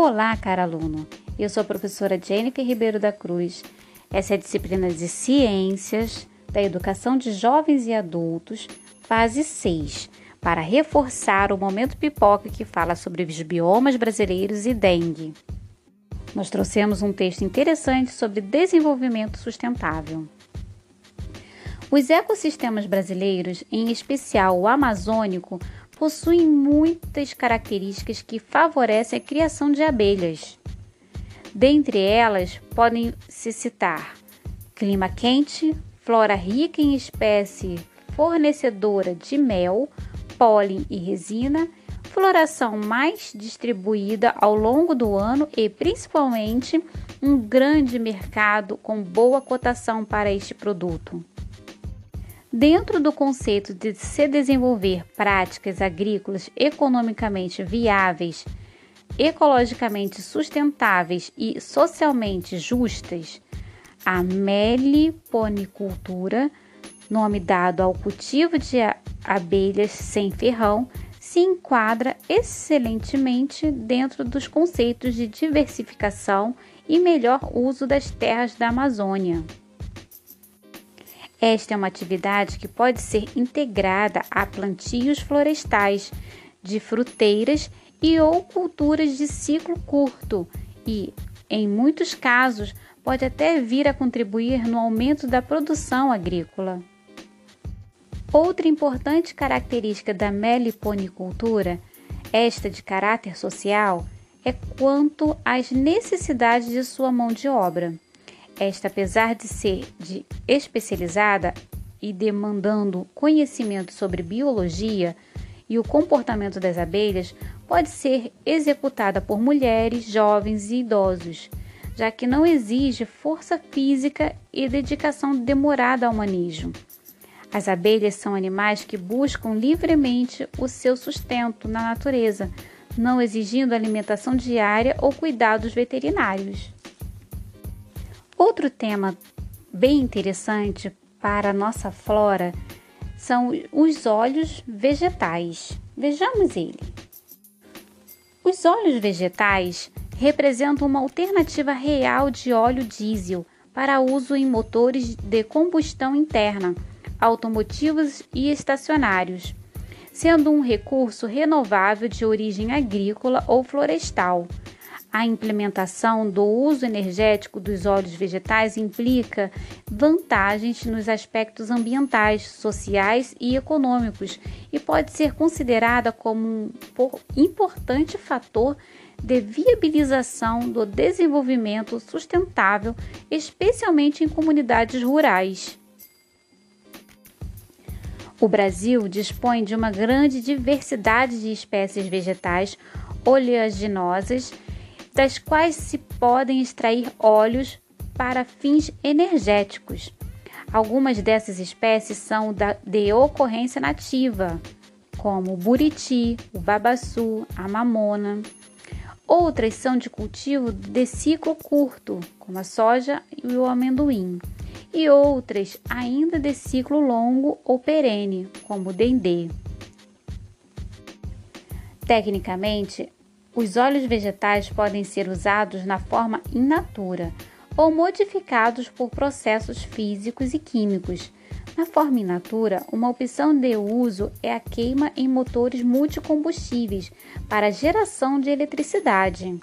Olá, cara aluno. Eu sou a professora Jennifer Ribeiro da Cruz. Essa é a disciplina de Ciências da Educação de Jovens e Adultos, fase 6, para reforçar o momento pipoca que fala sobre os biomas brasileiros e dengue. Nós trouxemos um texto interessante sobre desenvolvimento sustentável. Os ecossistemas brasileiros, em especial o amazônico, possuem muitas características que favorecem a criação de abelhas. Dentre elas, podem se citar clima quente, flora rica em espécie fornecedora de mel, pólen e resina, floração mais distribuída ao longo do ano e principalmente um grande mercado com boa cotação para este produto. Dentro do conceito de se desenvolver práticas agrícolas economicamente viáveis, ecologicamente sustentáveis e socialmente justas, a meliponicultura, nome dado ao cultivo de abelhas sem ferrão, se enquadra excelentemente dentro dos conceitos de diversificação e melhor uso das terras da Amazônia. Esta é uma atividade que pode ser integrada a plantios florestais, de fruteiras e ou culturas de ciclo curto e, em muitos casos, pode até vir a contribuir no aumento da produção agrícola. Outra importante característica da meliponicultura, esta de caráter social, é quanto às necessidades de sua mão de obra. Esta, apesar de ser de especializada e demandando conhecimento sobre biologia e o comportamento das abelhas, pode ser executada por mulheres, jovens e idosos, já que não exige força física e dedicação demorada ao manejo. As abelhas são animais que buscam livremente o seu sustento na natureza, não exigindo alimentação diária ou cuidados veterinários. Outro tema bem interessante para a nossa flora são os óleos vegetais. Vejamos ele. Os óleos vegetais representam uma alternativa real de óleo diesel para uso em motores de combustão interna, automotivos e estacionários, sendo um recurso renovável de origem agrícola ou florestal a implementação do uso energético dos óleos vegetais implica vantagens nos aspectos ambientais, sociais e econômicos e pode ser considerada como um importante fator de viabilização do desenvolvimento sustentável, especialmente em comunidades rurais. O Brasil dispõe de uma grande diversidade de espécies vegetais oleaginosas das quais se podem extrair óleos para fins energéticos. Algumas dessas espécies são de ocorrência nativa, como o buriti, o babaçu, a mamona. Outras são de cultivo de ciclo curto, como a soja e o amendoim, e outras ainda de ciclo longo ou perene, como o dendê. Tecnicamente, os óleos vegetais podem ser usados na forma in natura ou modificados por processos físicos e químicos. Na forma in natura, uma opção de uso é a queima em motores multicombustíveis para geração de eletricidade.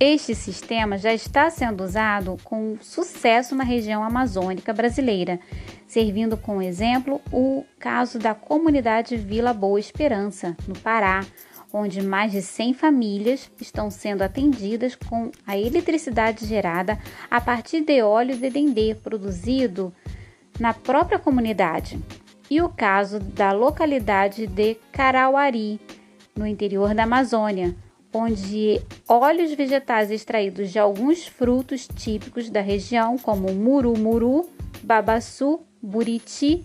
Este sistema já está sendo usado com sucesso na região amazônica brasileira, servindo como exemplo o caso da comunidade Vila Boa Esperança, no Pará, onde mais de 100 famílias estão sendo atendidas com a eletricidade gerada a partir de óleo de dendê produzido na própria comunidade. E o caso da localidade de Carauari, no interior da Amazônia, onde óleos vegetais extraídos de alguns frutos típicos da região, como murumuru, babaçu, buriti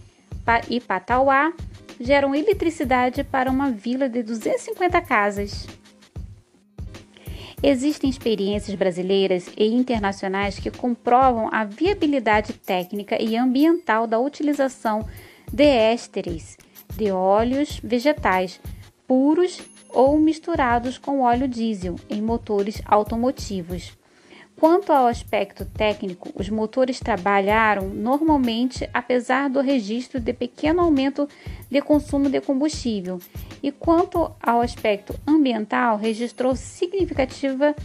e patauá, geram eletricidade para uma vila de 250 casas. Existem experiências brasileiras e internacionais que comprovam a viabilidade técnica e ambiental da utilização de ésteres de óleos vegetais puros ou misturados com óleo diesel em motores automotivos. Quanto ao aspecto técnico, os motores trabalharam normalmente apesar do registro de pequeno aumento de consumo de combustível, e quanto ao aspecto ambiental, registrou significativa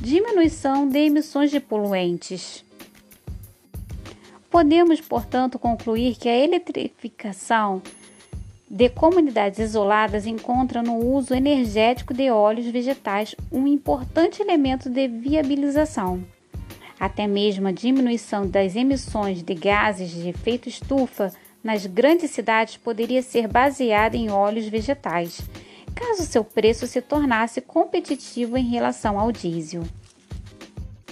diminuição de emissões de poluentes. Podemos, portanto, concluir que a eletrificação de comunidades isoladas encontra no uso energético de óleos vegetais um importante elemento de viabilização. Até mesmo a diminuição das emissões de gases de efeito estufa nas grandes cidades poderia ser baseada em óleos vegetais, caso seu preço se tornasse competitivo em relação ao diesel.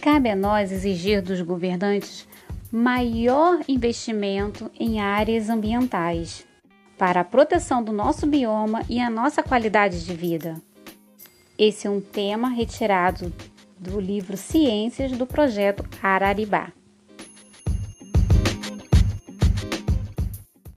Cabe a nós exigir dos governantes maior investimento em áreas ambientais para a proteção do nosso bioma e a nossa qualidade de vida. Esse é um tema retirado do livro Ciências do projeto Araribá.